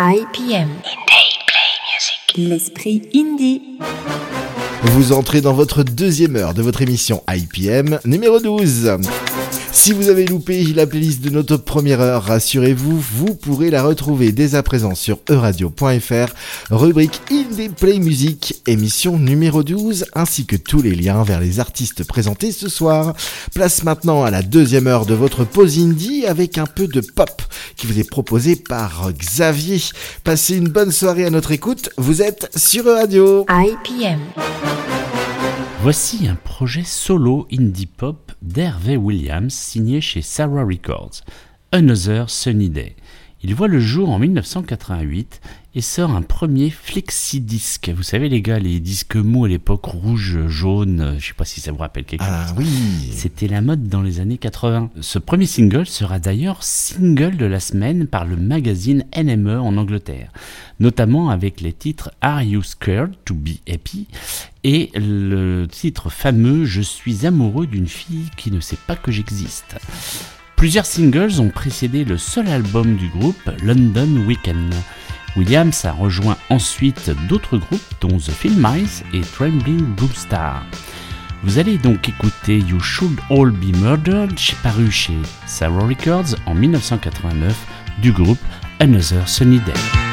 IPM. L'esprit indie. Vous entrez dans votre deuxième heure de votre émission IPM numéro 12. Si vous avez loupé la playlist de notre première heure, rassurez-vous, vous pourrez la retrouver dès à présent sur euradio.fr, rubrique Indie Play Music, émission numéro 12, ainsi que tous les liens vers les artistes présentés ce soir. Place maintenant à la deuxième heure de votre pause indie avec un peu de pop qui vous est proposé par Xavier. Passez une bonne soirée à notre écoute, vous êtes sur Euradio. IPM. Voici un projet solo indie pop d'Hervé Williams signé chez Sarah Records, Another Sunny Day. Il voit le jour en 1988 et sort un premier flexi-disque. Vous savez les gars, les disques mous à l'époque, rouge, jaune, je sais pas si ça vous rappelle quelque Ah chose. oui. C'était la mode dans les années 80. Ce premier single sera d'ailleurs single de la semaine par le magazine NME en Angleterre, notamment avec les titres Are You Scared to Be Happy et le titre fameux Je suis amoureux d'une fille qui ne sait pas que j'existe. Plusieurs singles ont précédé le seul album du groupe, London Weekend. Williams a rejoint ensuite d'autres groupes dont The Film Mice et Trembling Blue Star. Vous allez donc écouter You Should All Be Murdered, paru chez Sarah Records en 1989 du groupe Another Sunny Day.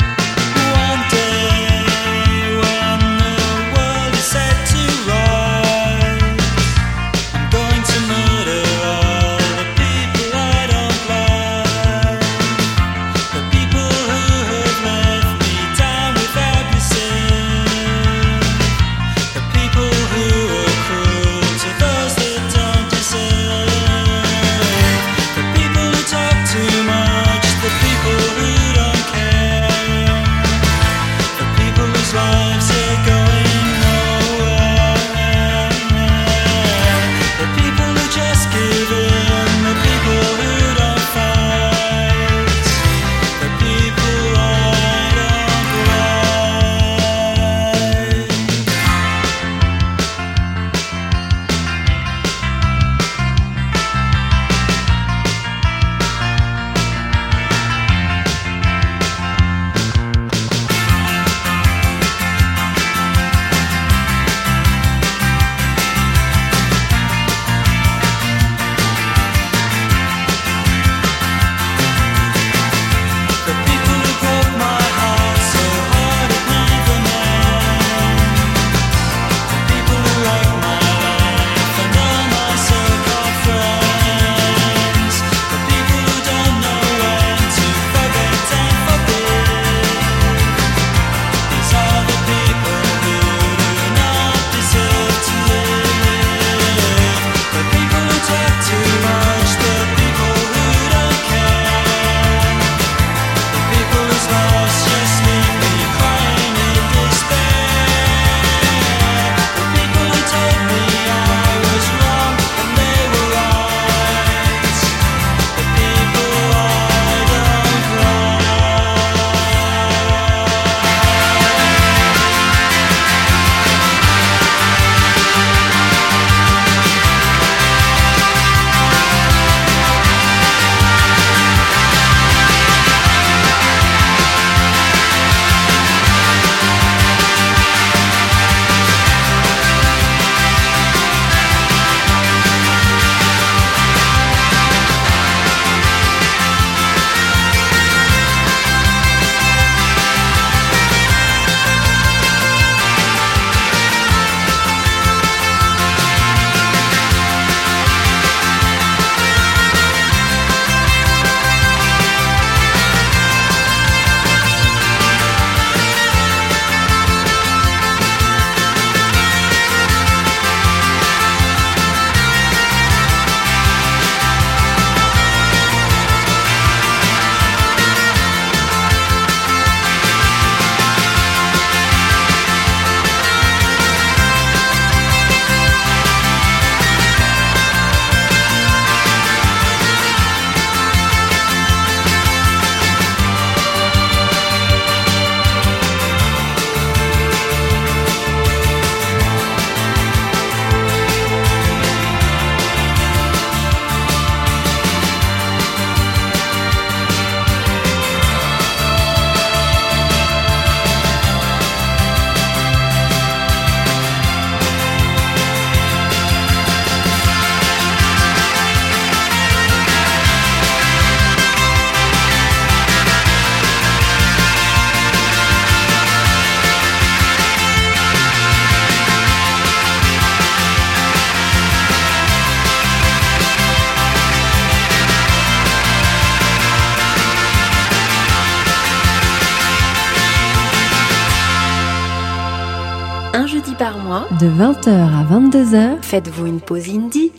20h à 22h, faites-vous une pause indie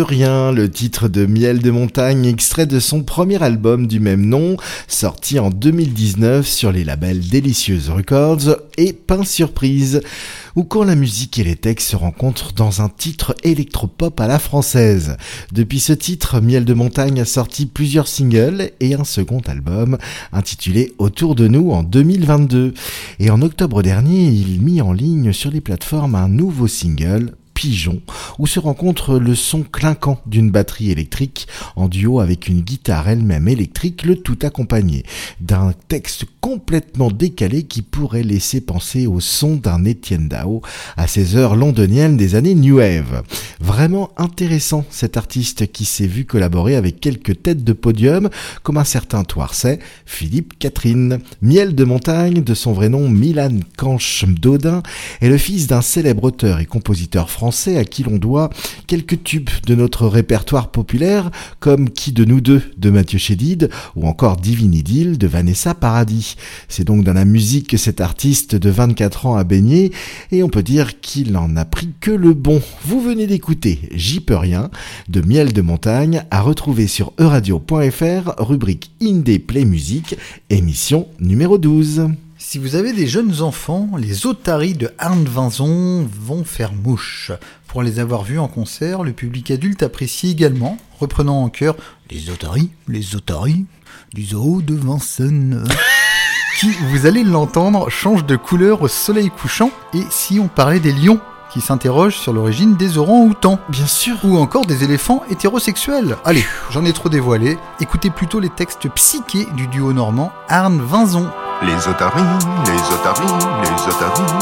J'y peux rien, le titre de Miel de montagne, extrait de son premier album du même nom, sorti en 2019 sur les labels Délicieuse Records et Pain Surprise, ou quand la musique et les textes se rencontrent dans un titre électropop à la française. Depuis ce titre, Miel de montagne a sorti plusieurs singles et un second album intitulé Autour de nous en 2022. Et en octobre dernier, il mit en ligne sur les plateformes un nouveau single, Pigeon, où se rencontre le son clinquant d'une batterie électrique en duo avec une guitare elle-même électrique, le tout accompagné d'un texte complètement décalé qui pourrait laisser penser au son d'un Étienne Dao à ses heures londoniennes des années New Wave. Vraiment intéressant cet artiste qui s'est vu collaborer avec quelques têtes de podium comme un certain Toirset, Philippe Catherine. Miel de montagne, de son vrai nom Milan Canche Dodin, est le fils d'un célèbre auteur et compositeur français à qui l'on doit quelques tubes de notre répertoire populaire comme Qui de nous deux de Mathieu Chédid ou encore Divine Idylle de Vanessa Paradis. C'est donc dans la musique que cet artiste de 24 ans a baigné et on peut dire qu'il en a pris que le bon. Vous venez d'écouter J'y peux rien de Miel de montagne à retrouver sur euradio.fr rubrique Indé Play Music émission numéro 12. Si vous avez des jeunes enfants, les otaries de Arne Vinzon vont faire mouche. Pour les avoir vus en concert, le public adulte apprécie également, reprenant en chœur les otaries, les otaries du zoo de Vincennes. qui, vous allez l'entendre, change de couleur au soleil couchant. Et si on parlait des lions qui s'interrogent sur l'origine des orangs-outans Bien sûr. ou encore des éléphants hétérosexuels. Allez, j'en ai trop dévoilé. Écoutez plutôt les textes psychés du duo normand Arne Vinzon. Les otaries, les otaries, les otaries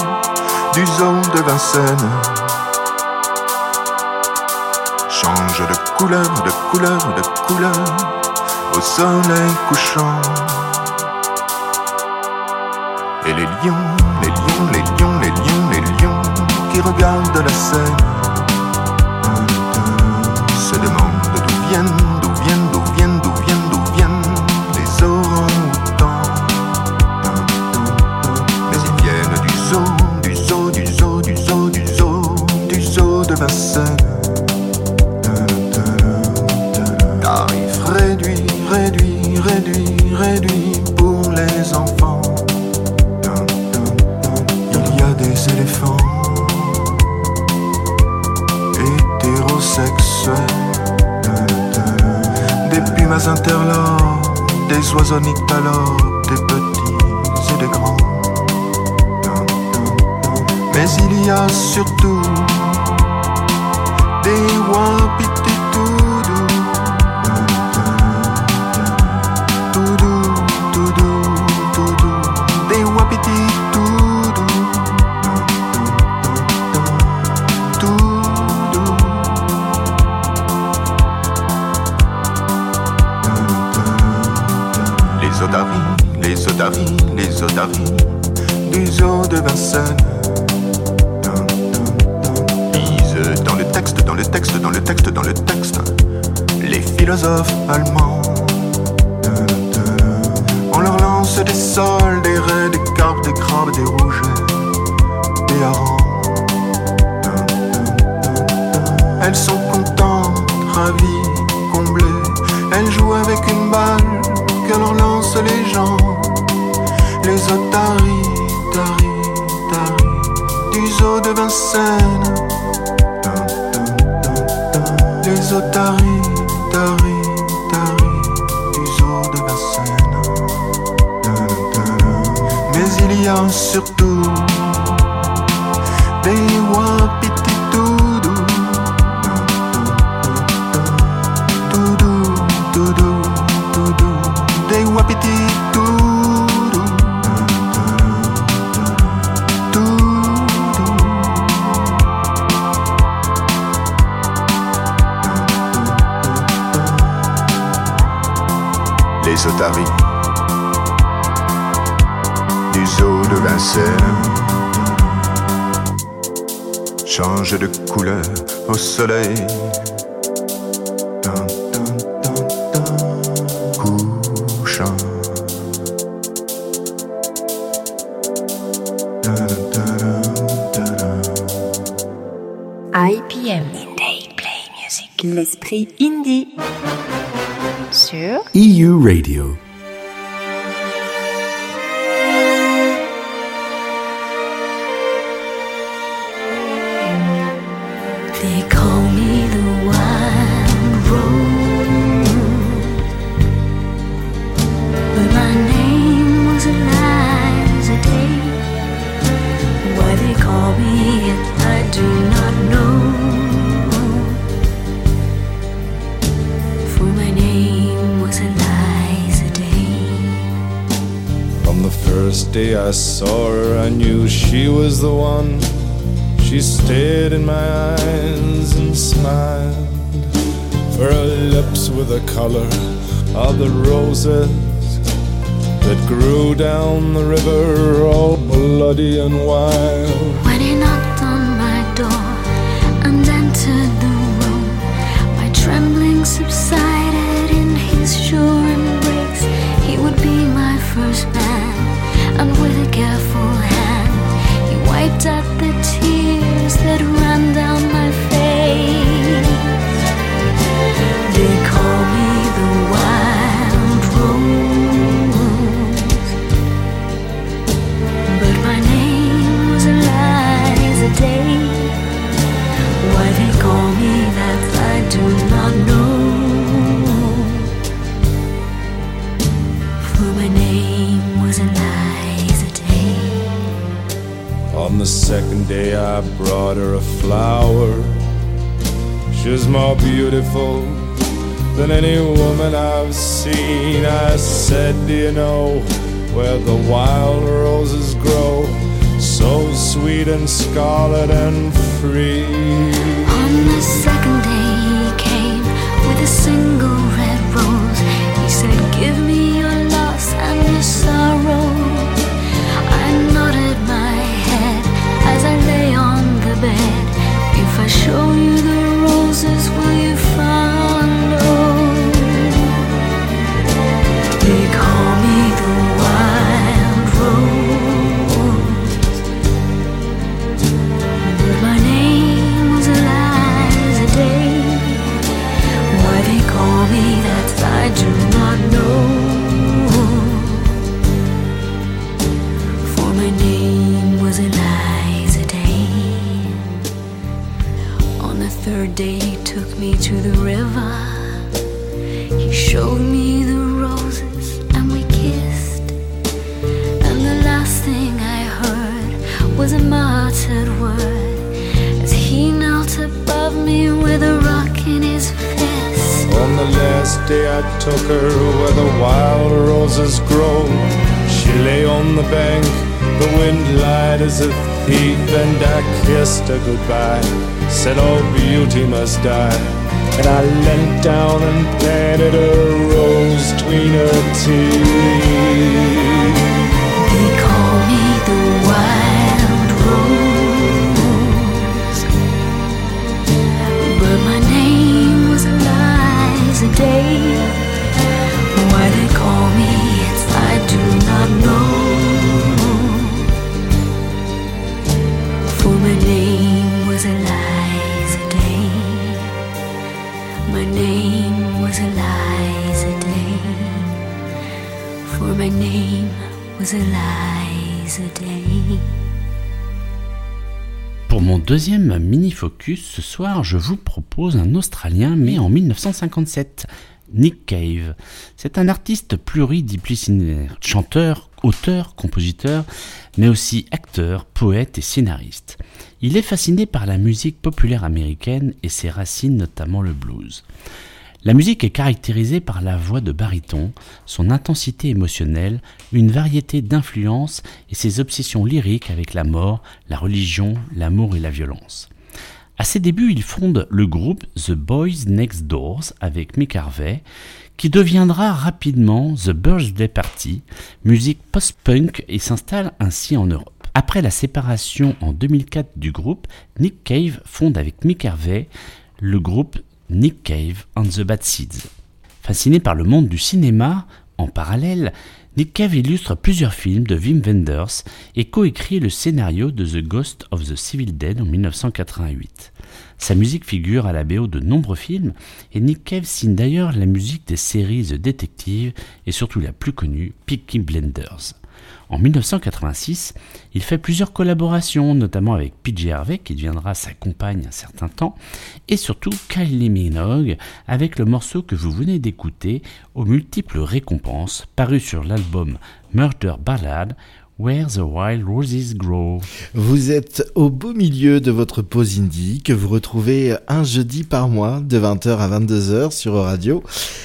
du zoo de Vincennes. Change de couleur, de couleur, de couleur au soleil couchant. Et les lions, qui regardent la scène se demandent d'où viennent, d'où viennent, d'où viennent, d'où viennent, d'où viennent les orang-outans. Mais ils viennent du zoo, du zoo, du zoo, du zoo, du zoo, du zoo de Vincennes. Réduit, réduit, réduit pour les enfants. Des des oiseaux nyctalopes, des petits et des grands. Mais il y a surtout des wapiti-toudou. Les otaries, les otaries du zoo de Vincennes. Lisent dans le texte, dans le texte, dans le texte, dans le texte, les philosophes allemands. On leur lance des sols, des raies, des carpes, des crabes, des rougets, des harengs. Elles sont contentes, ravies, comblées. Elles jouent avec une balle que leur lancent les gens. Les otaries, taris, taris, du zoo de Vincennes. Les otaries, taris, taris, du zoo de Vincennes. Mais il y a surtout Les otaries du zoo de Vincennes change de couleur au soleil. Couchant. IPM. L'esprit indie. Sur EU Radio. Was more beautiful than any woman I've seen. I said, Do you know where the wild roses grow? So sweet and scarlet and free. On the second day he came with a single me to the river. He showed me the roses and we kissed. And the last thing I heard was a muttered word as he knelt above me with a rock in his fist. On the last day I took her where the wild roses grow. She lay on the bank, the wind lied as a thief, and I kissed her goodbye. Said all beauty must die. And I leant down and planted a rose between her teeth. They call me the wild rose. But my name was Eliza Day. Why they call me it, I do not know. For my name name was. For my name was. Pour mon deuxième mini-focus ce soir, je vous propose un Australien né en 1957, Nick Cave. C'est un artiste pluridisciplinaire, chanteur, auteur, compositeur, mais aussi acteur, poète et scénariste. Il est fasciné par la musique populaire américaine et ses racines, notamment le blues. La musique est caractérisée par la voix de baryton, son intensité émotionnelle, une variété d'influences et ses obsessions lyriques avec la mort, la religion, l'amour et la violence. À ses débuts, il fonde le groupe The Boys Next Doors avec Mick Harvey, qui deviendra rapidement The Birthday Party, musique post-punk et s'installe ainsi en Europe. Après la séparation en 2004 du groupe, Nick Cave fonde avec Mick Harvey le groupe Nick Cave and the Bad Seeds. Fasciné par le monde du cinéma, en parallèle, Nick Cave illustre plusieurs films de Wim Wenders et coécrit le scénario de The Ghost of the Civil Dead en 1988. Sa musique figure à la BO de nombreux films et Nick Cave signe d'ailleurs la musique des séries The Detective et surtout la plus connue Peaky Blenders. En 1986, il fait plusieurs collaborations, notamment avec PJ Harvey, qui deviendra sa compagne un certain temps, et surtout Kylie Minogue, avec le morceau que vous venez d'écouter, aux multiples récompenses, paru sur l'album Murder Ballad, Where the Wild Roses Grow. Vous êtes au beau milieu de votre pause indie que vous retrouvez un jeudi par mois de 20h à 22h sur Radio.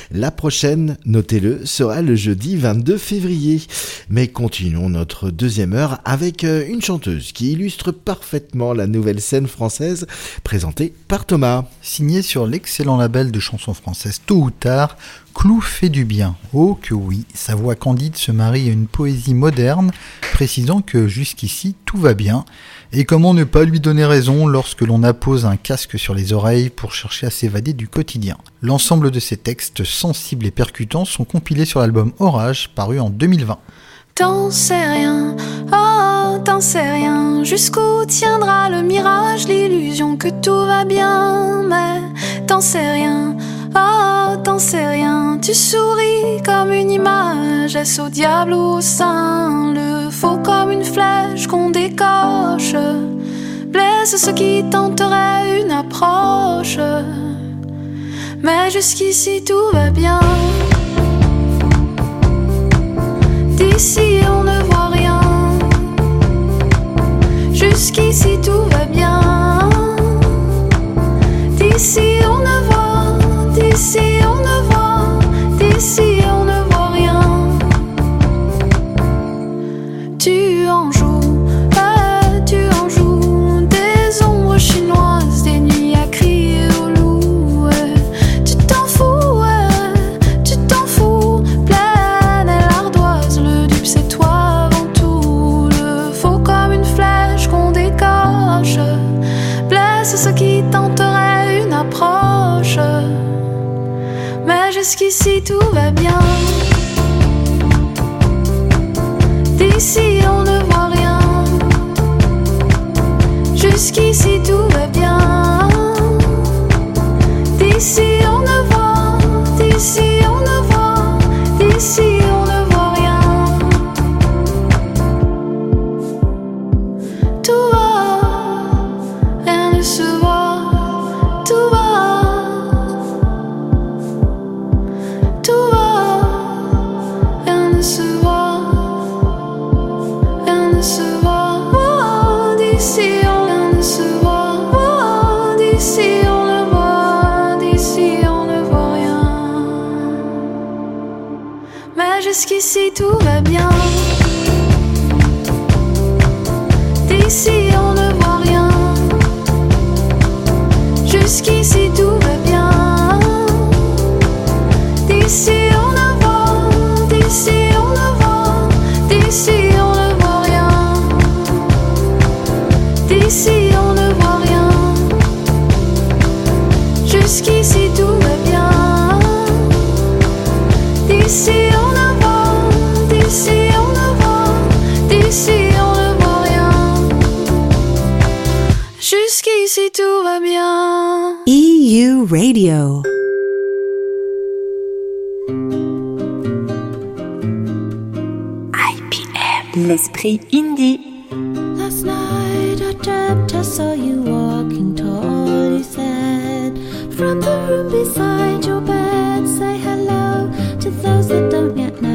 La prochaine, notez-le, sera le jeudi 22 février. Mais continuons notre deuxième heure avec euh, une chanteuse qui illustre parfaitement la nouvelle scène française présentée par Thomas. Signé sur l'excellent label de chansons françaises Tôt ou Tard, Clou fait du bien. Oh que oui, sa voix candide se marie à une poésie moderne, précisant que jusqu'ici tout va bien. Et comment ne pas lui donner raison lorsque l'on appose un casque sur les oreilles pour chercher à s'évader du quotidien? L'ensemble de ces textes sensibles et percutants sont compilés sur l'album Orage, paru en 2020. T'en sais rien, oh, t'en sais rien. Jusqu'où tiendra le mirage, l'illusion que tout va bien? Mais t'en sais rien, oh, t'en sais rien. Tu souris comme une image, est-ce au diable ou au saint? Le faux comme une flèche qu'on décoche. Blesse ce qui tenterait une approche. Mais jusqu'ici tout va bien. D'ici on ne voit rien. Jusqu'ici voit, jusqu'ici tout va bien. Indie. Last night I dreamt I saw you walking tall, you said. From the room beside your bed, say hello to those that don't yet know.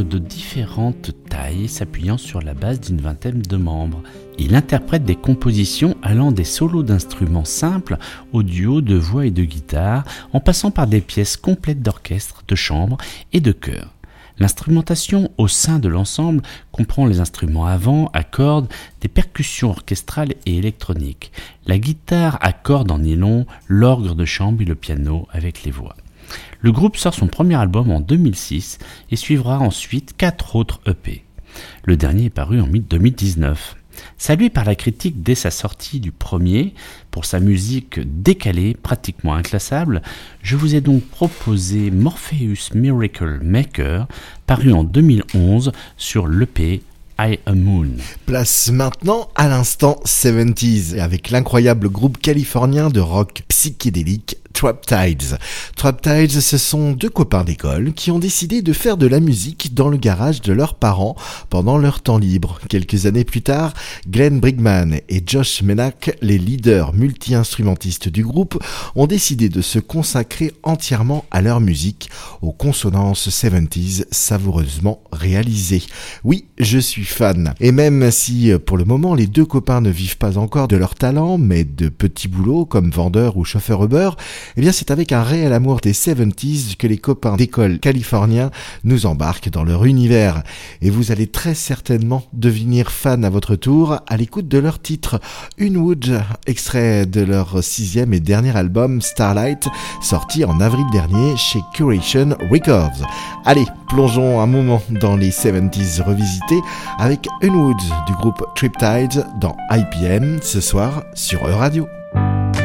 De différentes tailles s'appuyant sur la base d'une vingtaine de membres. Il interprète des compositions allant des solos d'instruments simples au duo de voix et de guitare, en passant par des pièces complètes d'orchestre, de chambre et de chœur. L'instrumentation au sein de l'ensemble comprend les instruments à vent, à cordes, des percussions orchestrales et électroniques, la guitare à cordes en nylon, l'orgue de chambre et le piano avec les voix. Le groupe sort son premier album en 2006 et suivra ensuite quatre autres EP. Le dernier est paru en 2019. Salué par la critique dès sa sortie du premier, pour sa musique décalée, pratiquement inclassable, je vous ai donc proposé Morpheus Miracle Maker, paru en 2011 sur l'EP I a Moon. Place maintenant à l'instant 70s avec l'incroyable groupe californien de rock psychédélique Trap Tides. Trap Tides, ce sont deux copains d'école qui ont décidé de faire de la musique dans le garage de leurs parents pendant leur temps libre. Quelques années plus tard, Glenn Brigman et Josh Menak, les leaders multi-instrumentistes du groupe, ont décidé de se consacrer entièrement à leur musique, aux consonances 70s savoureusement réalisées. Oui, je suis fan. Et même si pour le moment les deux copains ne vivent pas encore de leur talent, mais de petits boulots comme vendeur ou chauffeur Uber, eh bien c'est avec un réel amour des 70s que les copains d'école californiens nous embarquent dans leur univers. Et vous allez très certainement devenir fan à votre tour à l'écoute de leur titre Unwood, extrait de leur sixième et dernier album Starlight, sorti en avril dernier chez Curation Records. Allez, plongeons un moment dans les 70s revisités avec Unwood du groupe Triptide dans IPM ce soir sur E-Radio. fades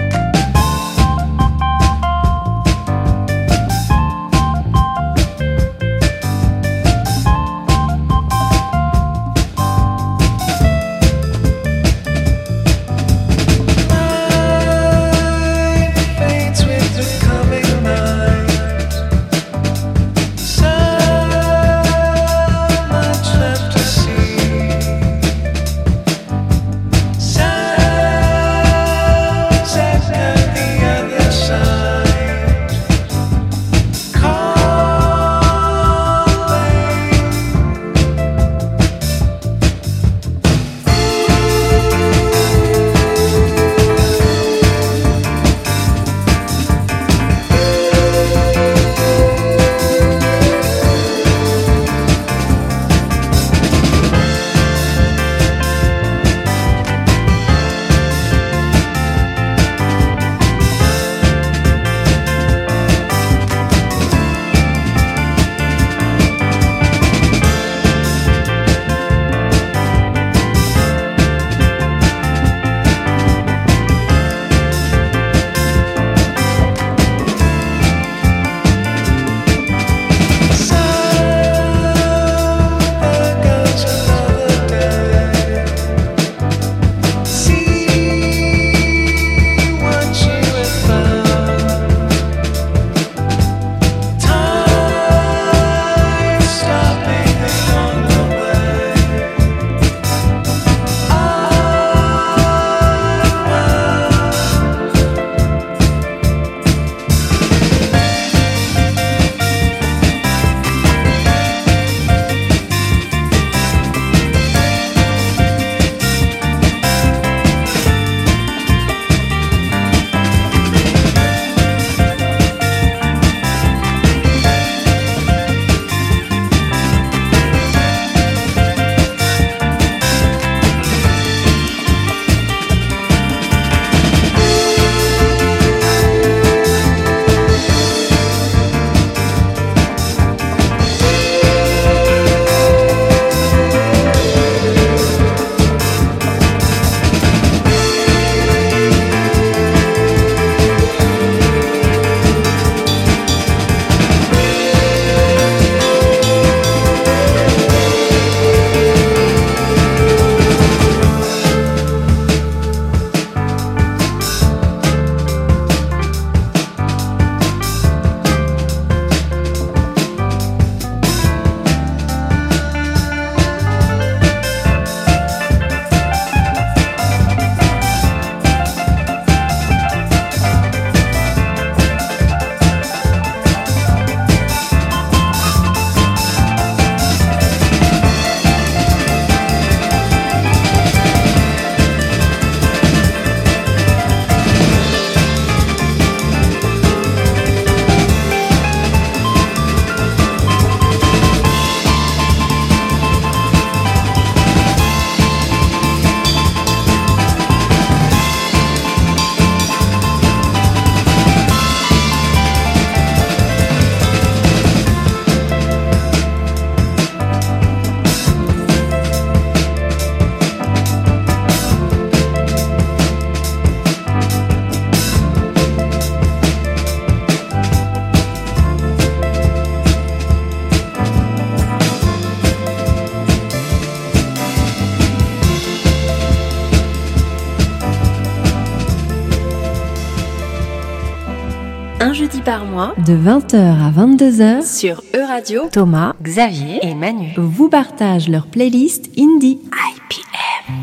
par mois de 20h à 22h sur E-Radio. Thomas, Xavier et Manu. vous partagent leur playlist indie. IPM.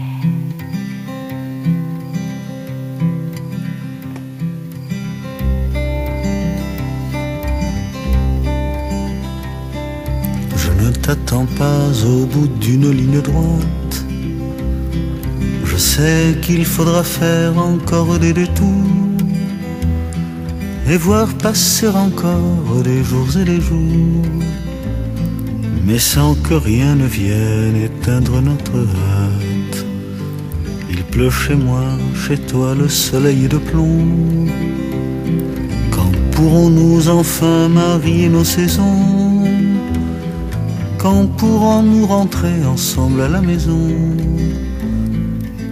Je ne t'attends pas au bout d'une ligne droite. Je sais qu'il faudra faire encore des détours et voir passer encore des jours et des jours, mais sans que rien ne vienne éteindre notre hâte. Il pleut chez moi, chez toi le soleil de plomb. Quand pourrons-nous enfin marier nos saisons? Quand pourrons-nous rentrer ensemble à la maison?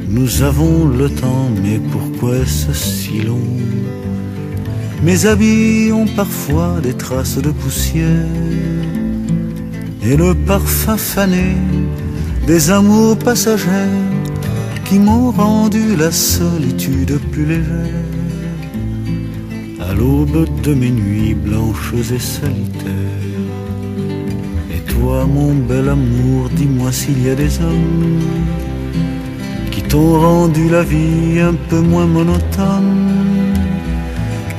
Nous avons le temps, mais pourquoi est-ce si long? Mes habits ont parfois des traces de poussière Et le parfum fané des amours passagers Qui m'ont rendu la solitude plus légère à l'aube de mes nuits blanches et solitaires. Et toi, mon bel amour, dis-moi s'il y a des hommes qui t'ont rendu la vie un peu moins monotone,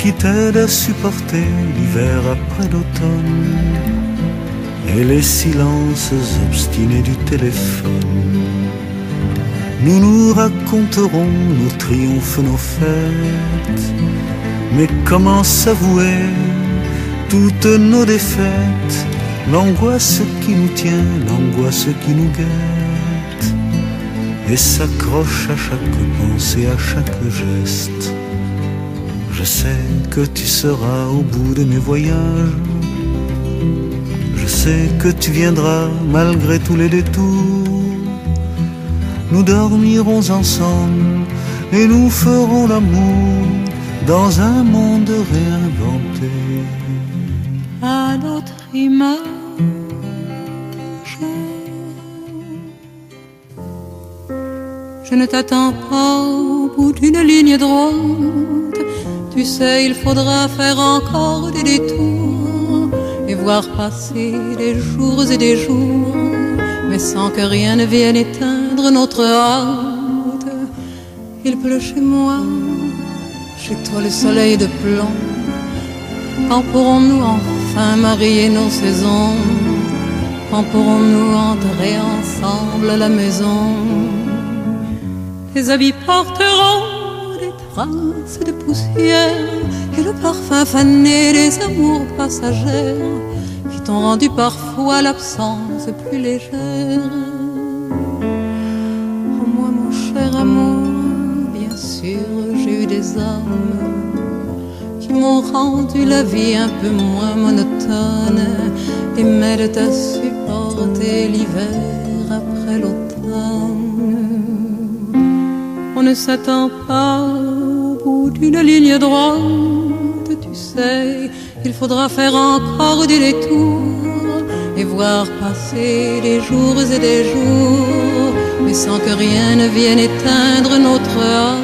qui t'aident à supporter l'hiver après l'automne et les silences obstinés du téléphone. Nous nous raconterons nos triomphes, nos fêtes. Mais comment s'avouer toutes nos défaites? L'angoisse qui nous tient, l'angoisse qui nous guette Et s'accroche à chaque pensée, à chaque geste Je sais que tu seras au bout de mes voyages Je sais que tu viendras malgré tous les détours Nous dormirons ensemble et nous ferons l'amour dans un monde réinventé. à notre image. Je ne t'attends pas au bout d'une ligne droite. Tu sais, il faudra faire encore des détours et voir passer des jours et des jours, mais sans que rien ne vienne éteindre notre hâte. Il pleut chez moi, chez toi le soleil de plomb. Quand pourrons-nous enfin marier nos saisons? Quand pourrons-nous entrer ensemble à la maison? Les habits porteront traces de poussière Et le parfum fané des amours passagères Qui t'ont rendu parfois l'absence plus légère Oh moi mon cher amour, bien sûr j'ai eu des hommes qui m'ont rendu la vie un peu moins monotone et m'aident à supporter l'hiver après l'automne. On ne s'attend pas d'une ligne droite, tu sais, il faudra faire encore des détours et voir passer des jours et des jours, mais sans que rien ne vienne éteindre notre hâte.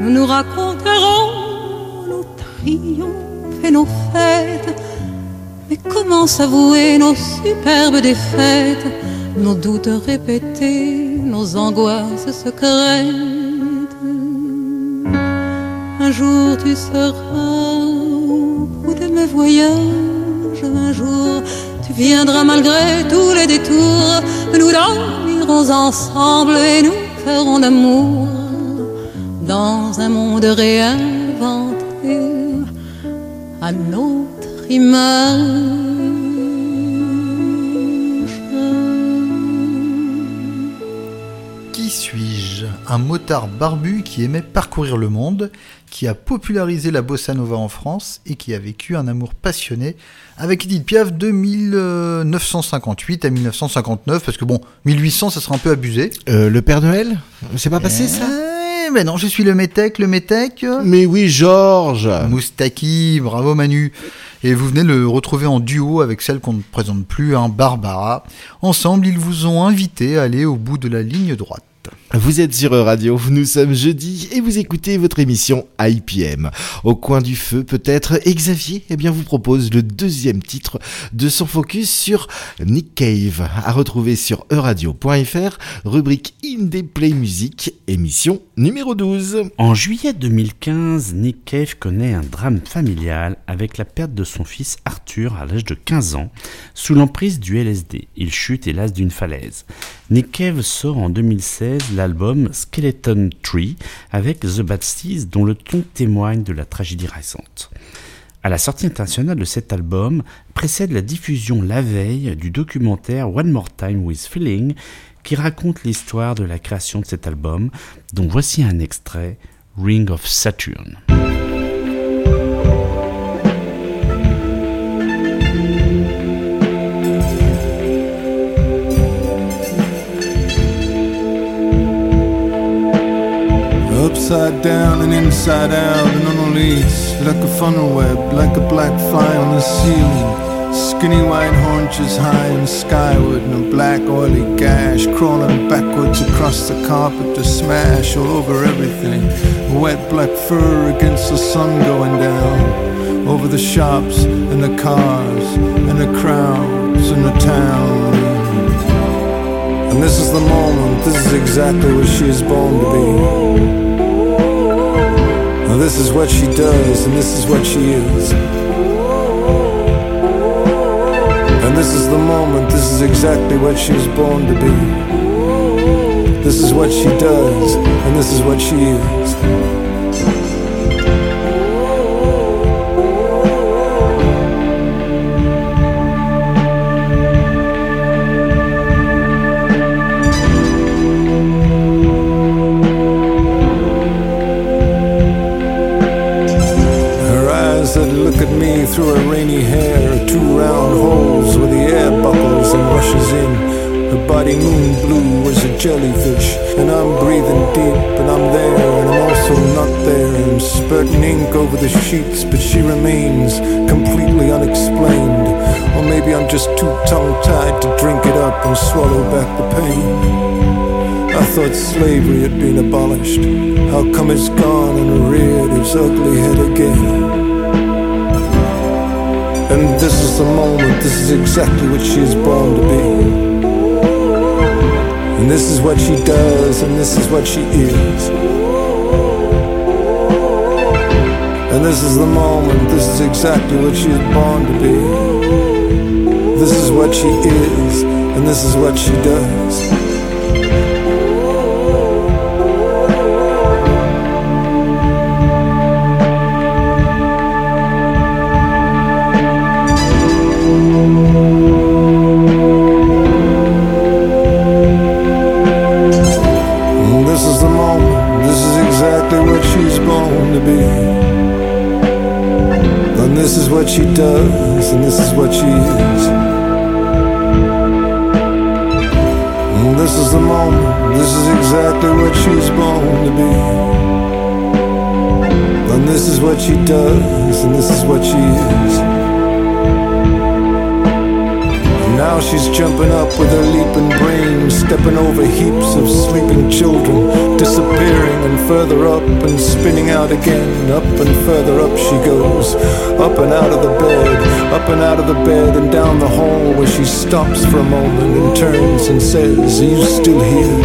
Nous nous raconterons nos triomphes et nos fêtes. Mais comment s'avouer nos superbes défaites, nos doutes répétés, nos angoisses secrètes? Jour tu seras au de mes voyages, un jour tu viendras malgré tous les détours. Nous dormirons ensemble et nous ferons l'amour dans un monde réinventé à notre image. Un motard barbu qui aimait parcourir le monde, qui a popularisé la bossa nova en France et qui a vécu un amour passionné avec Edith Piaf de 1958 à 1959, parce que bon, 1800 ça sera un peu abusé. Euh, le Père Noël? C'est pas passé ça? Eh, mais non, je suis le métèque, le métèque. Mais oui, Georges Moustaki, bravo Manu. Et vous venez le retrouver en duo avec celle qu'on ne présente plus, hein, Barbara. Ensemble, ils vous ont invité à aller au bout de la ligne droite. Vous êtes sur Radio, nous sommes jeudi et vous écoutez votre émission IPM. Au coin du feu peut-être, Xavier eh bien, vous propose le deuxième titre de son focus sur Nick Cave, à retrouver sur euradio.fr, rubrique Indie Play Music, émission numéro 12. En juillet 2015, Nick Cave connaît un drame familial avec la perte de son fils Arthur à l'âge de 15 ans, sous l'emprise du LSD. Il chute hélas d'une falaise. Nick Cave sort en 2016 l'album Skeleton Tree avec The Bad dont le ton témoigne de la tragédie récente. À la sortie internationale de cet album précède la diffusion la veille du documentaire One More Time with Feeling qui raconte l'histoire de la création de cet album dont voici un extrait Ring of Saturn. Upside down and inside out. And unreleased Like a funnel web, like a black fly on the ceiling. Skinny white haunches high and skyward And a black oily gash crawling backwards across the carpet To smash all over everything. Wet black fur against the sun going down. Over the shops and the cars And the crowds and the town. And this is the moment, this is exactly what she is born to be. This is what she does, and this is what she is. And this is the moment, this is exactly what she was born to be. This is what she does, and this is what she is. Through her rainy hair two round holes where the air buckles and rushes in. Her body moon blue as a jellyfish, and I'm breathing deep, and I'm there, and I'm also not there. I'm spurting ink over the sheets, but she remains completely unexplained. Or maybe I'm just too tongue tied to drink it up and swallow back the pain. I thought slavery had been abolished. How come it's gone and reared its ugly head again? And this is the moment, this is exactly what she is born to be. And this is what she does, and this is what she is. And this is the moment, this is exactly what she is born to be. This is what she is, and this is what she does. Exactly what she's born to be. And this is what she does, and this is what she is. Now she's jumping up with her leaping brain, stepping over heaps of sleeping children, disappearing and further up and spinning out again. Up and further up she goes, up and out of the bed, up and out of the bed and down the hall where she stops for a moment and turns and says, Are you still here?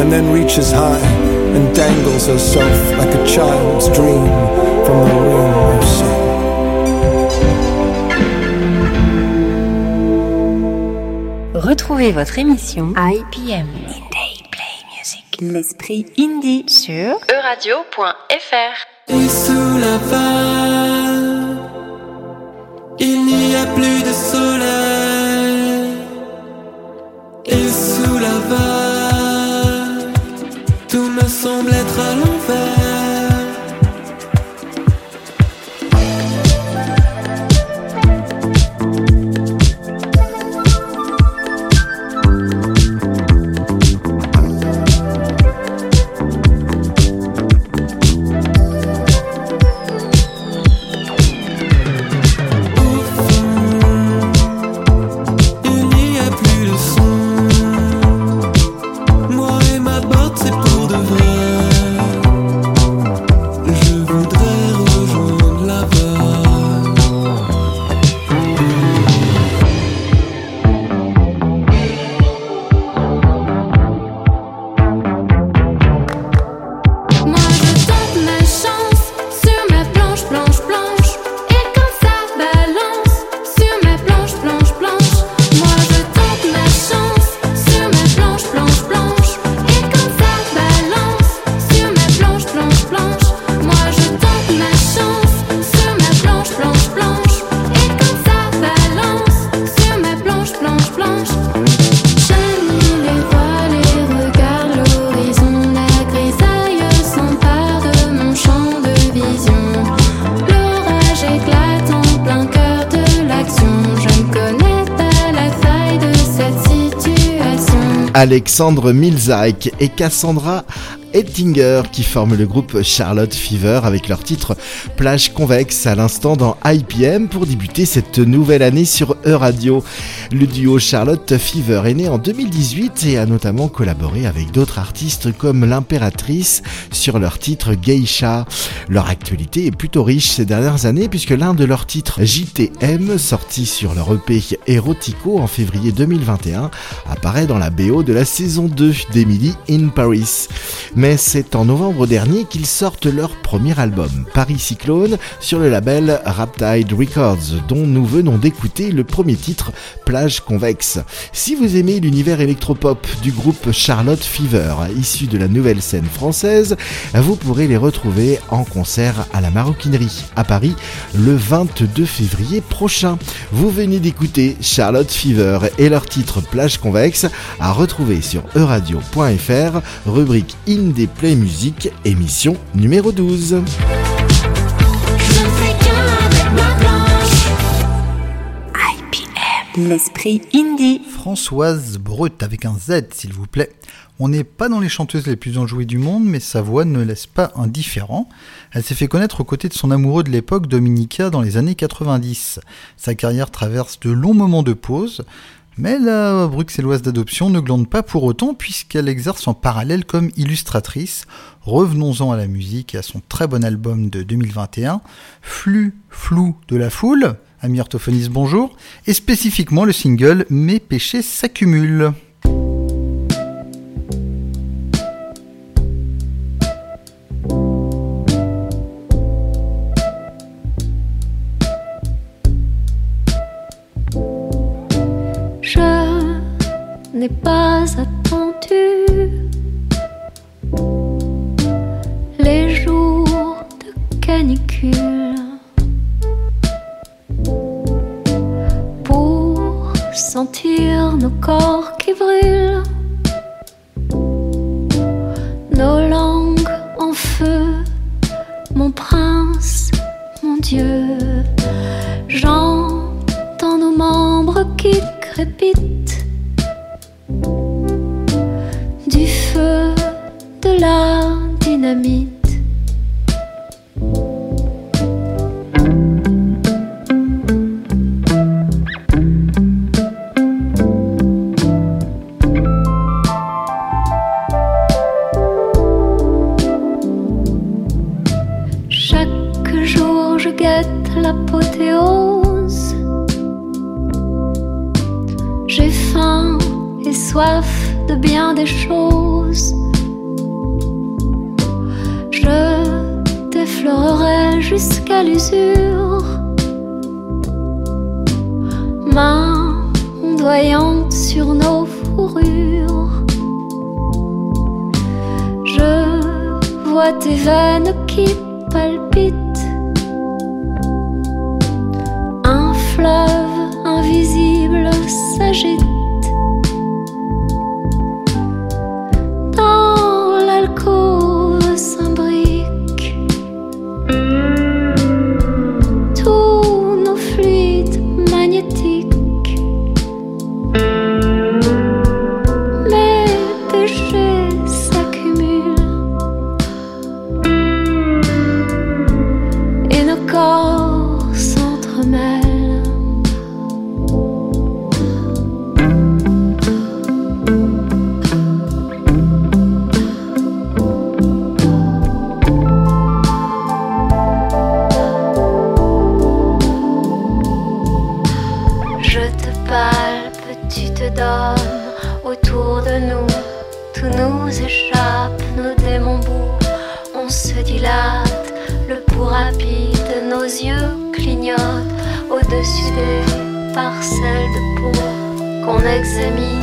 And then reaches high and dangles herself like a child's dream from the ring of Retrouvez votre émission IPM Indie Play Music. L'esprit indie sur euradio.fr. Et sous la vague, Alexandre Milzak et Cassandra Ettinger qui forment le groupe Charlotte Fever avec leur titre Plage Convexe à l'instant dans IPM pour débuter cette nouvelle année sur E-Radio. Le duo Charlotte Fever est né en 2018 et a notamment collaboré avec d'autres artistes comme l'Impératrice sur leur titre Geisha. Leur actualité est plutôt riche ces dernières années puisque l'un de leurs titres JTM sorti sur leur EP Erotico en février 2021 apparaît dans la BO de la saison 2 d'Emily in Paris mais c'est en novembre dernier qu'ils sortent leur premier album, Paris Cyclone, sur le label Raptide Records, dont nous venons d'écouter le premier titre, Convexe. Si vous aimez l'univers électropop du groupe Charlotte Fever, issu de la nouvelle scène française, vous pourrez les retrouver en concert à la Maroquinerie, à Paris, le 22 février prochain. Vous venez d'écouter Charlotte Fever et leur titre Plage Convexe à retrouver sur euradio.fr, rubrique In des Play Music, émission numéro 12. L'esprit indie. Françoise Brut avec un Z s'il vous plaît. On n'est pas dans les chanteuses les plus enjouées du monde, mais sa voix ne laisse pas indifférent. Elle s'est fait connaître aux côtés de son amoureux de l'époque, Dominica, dans les années 90. Sa carrière traverse de longs moments de pause, mais la bruxelloise d'adoption ne glande pas pour autant puisqu'elle exerce en parallèle comme illustratrice. Revenons-en à la musique et à son très bon album de 2021, Flux flou de la foule, ami orthophoniste bonjour, et spécifiquement le single Mes péchés s'accumulent. Je n'ai pas attendu les jours de canicule sentir nos corps qui brûlent, nos langues en feu, mon prince, mon Dieu. J'entends nos membres qui crépitent du feu, de la dynamite. Qu'on examine.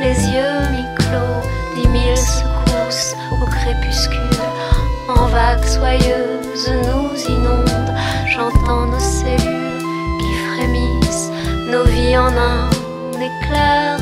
Les yeux mi-clos, dix mille secousses au crépuscule. En vagues soyeuses nous inondent. J'entends nos cellules qui frémissent, nos vies en un éclair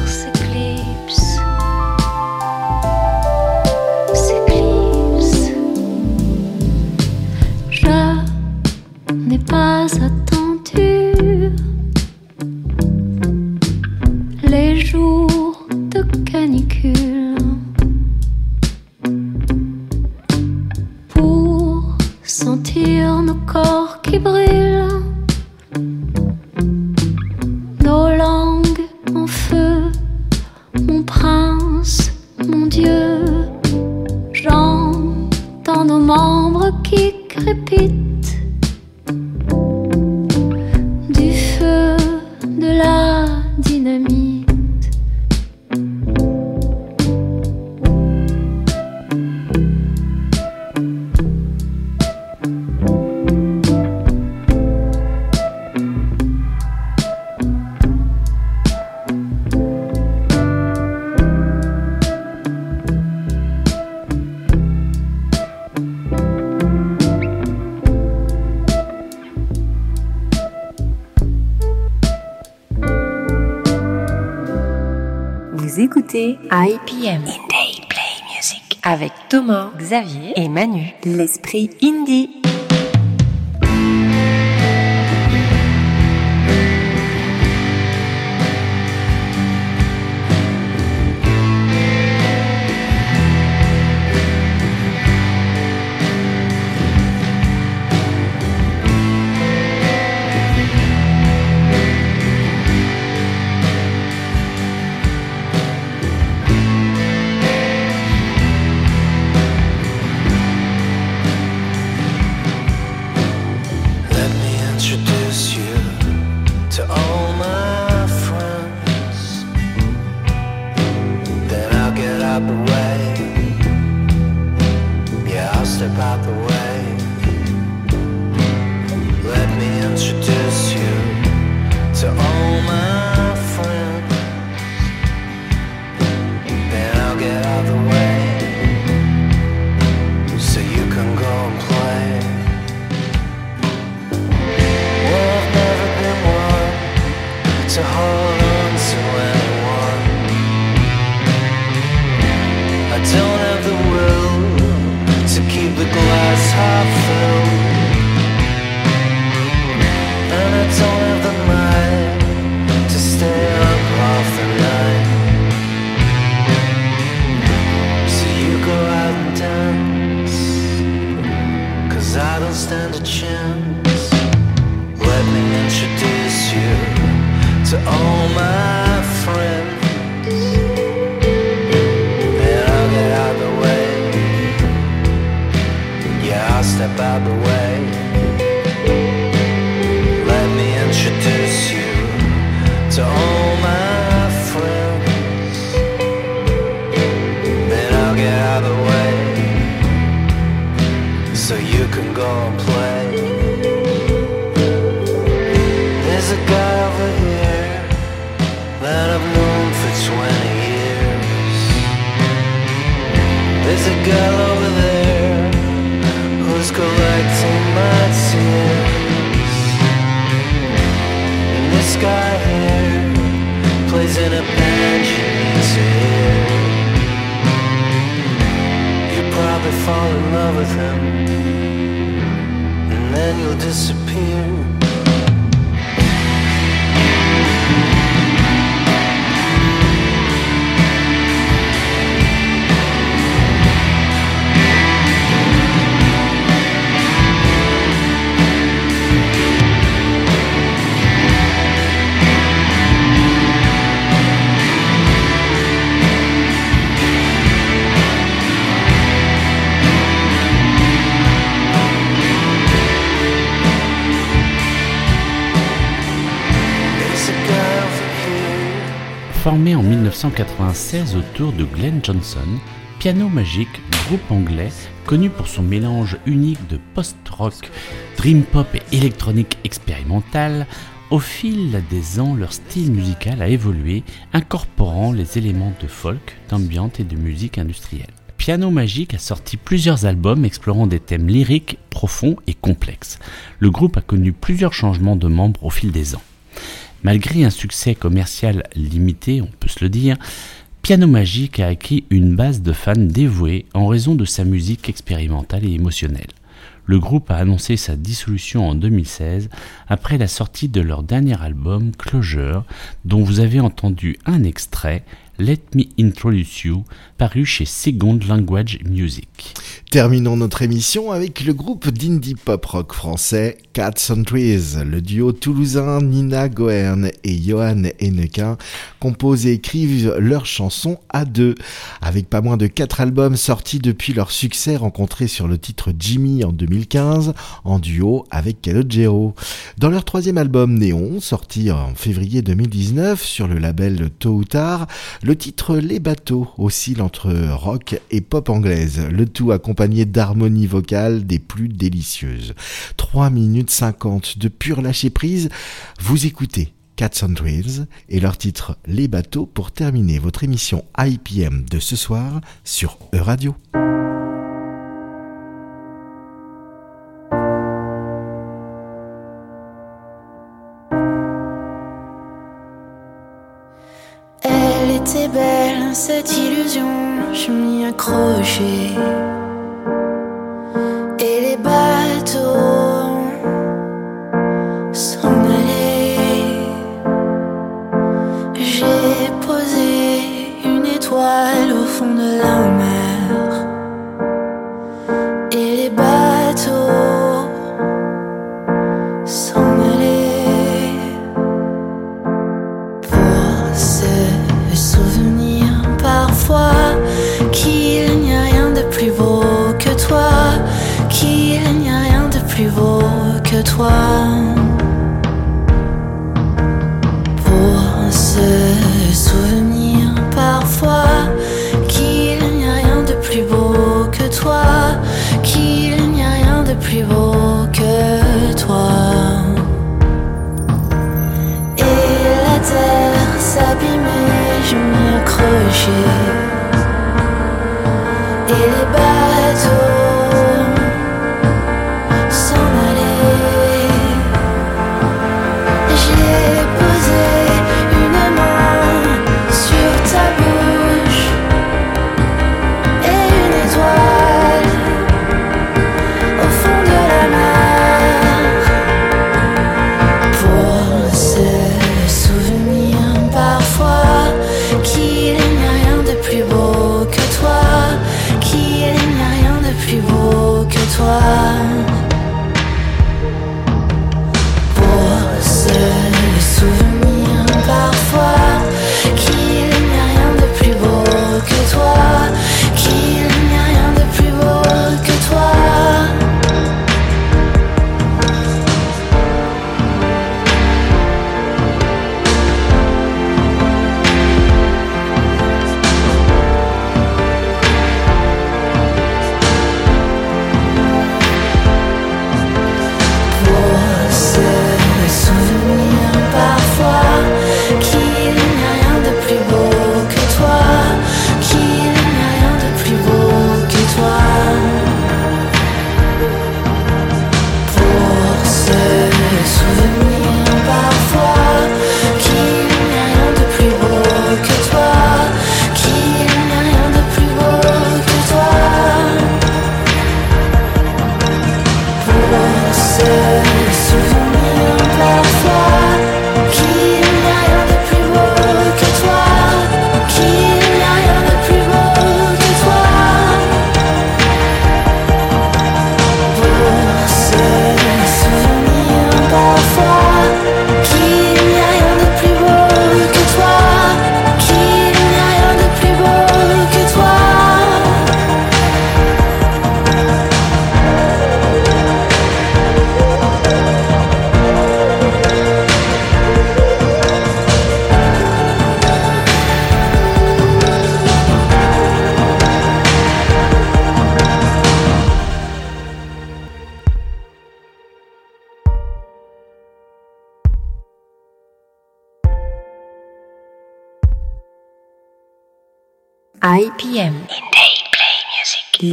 Xavier et Manu. L'esprit indie. There's a girl over there who's collecting my tears. And this guy here plays in a band you need to hear. You probably fall in love with him, and then you'll disappear. Formé en 1996 autour de Glenn Johnson, Piano Magic, groupe anglais connu pour son mélange unique de post-rock, dream pop et électronique expérimentale, au fil des ans, leur style musical a évolué, incorporant les éléments de folk, d'ambient et de musique industrielle. Piano Magic a sorti plusieurs albums explorant des thèmes lyriques, profonds et complexes. Le groupe a connu plusieurs changements de membres au fil des ans. Malgré un succès commercial limité, on peut se le dire, Piano Magic a acquis une base de fans dévoués en raison de sa musique expérimentale et émotionnelle. Le groupe a annoncé sa dissolution en 2016 après la sortie de leur dernier album Closure, dont vous avez entendu un extrait, Let Me Introduce You, paru chez Second Language Music. Terminons notre émission avec le groupe d'indie pop rock français Cats and Trees. Le duo toulousain Nina Goern et Johan Hennequin composent et écrivent leurs chansons à deux. Avec pas moins de quatre albums sortis depuis leur succès rencontré sur le titre Jimmy en 2015, en duo avec Calogero. Dans leur troisième album Néon, sorti en février 2019 sur le label Tôt ou Tard, le titre Les Bateaux oscille entre rock et pop anglaise, le tout accompagné d'harmonies vocales des plus délicieuses. 3 minutes 50 de pure lâcher prise, vous écoutez Cats and Wheels et leur titre Les Bateaux pour terminer votre émission IPM de ce soir sur E-Radio. Elle était belle, cette illusion, je m'y accrochais. Pour se souvenir parfois qu'il n'y a rien de plus beau que toi, qu'il n'y a rien de plus beau que toi. Et la terre s'abîmait, je m'y accrochais. Et les bateaux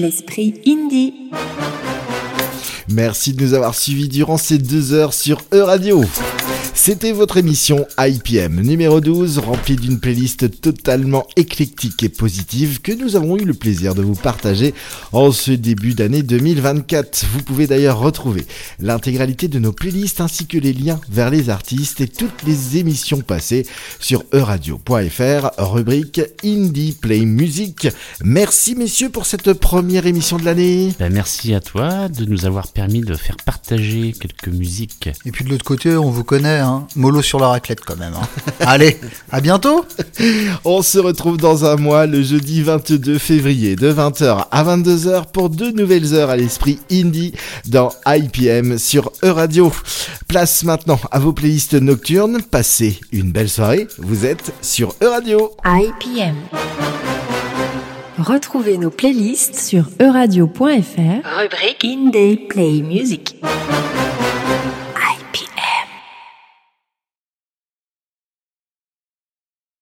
L'esprit indie. Merci de nous avoir suivis durant ces deux heures sur E-Radio. C'était votre émission IPM numéro 12, remplie d'une playlist totalement éclectique et positive que nous avons eu le plaisir de vous partager en ce début d'année 2024. Vous pouvez d'ailleurs retrouver l'intégralité de nos playlists ainsi que les liens vers les artistes et toutes les émissions passées sur euradio.fr, rubrique Indie Play Music. Merci messieurs pour cette première émission de l'année. Ben, merci à toi de nous avoir permis de faire partager quelques musiques. Et puis de l'autre côté, on vous connaît, hein. mollo sur la raclette quand même. hein. Allez, à bientôt On se retrouve dans un mois, le jeudi 22 février, de 20h à 22h pour deux nouvelles heures à l'esprit indie dans IPM sur E-Radio. Place maintenant à vos playlists nocturnes. Passez une belle soirée. Vous êtes sur E-Radio. IPM. Retrouvez nos playlists sur euradio.fr, rubrique Indie Play Music.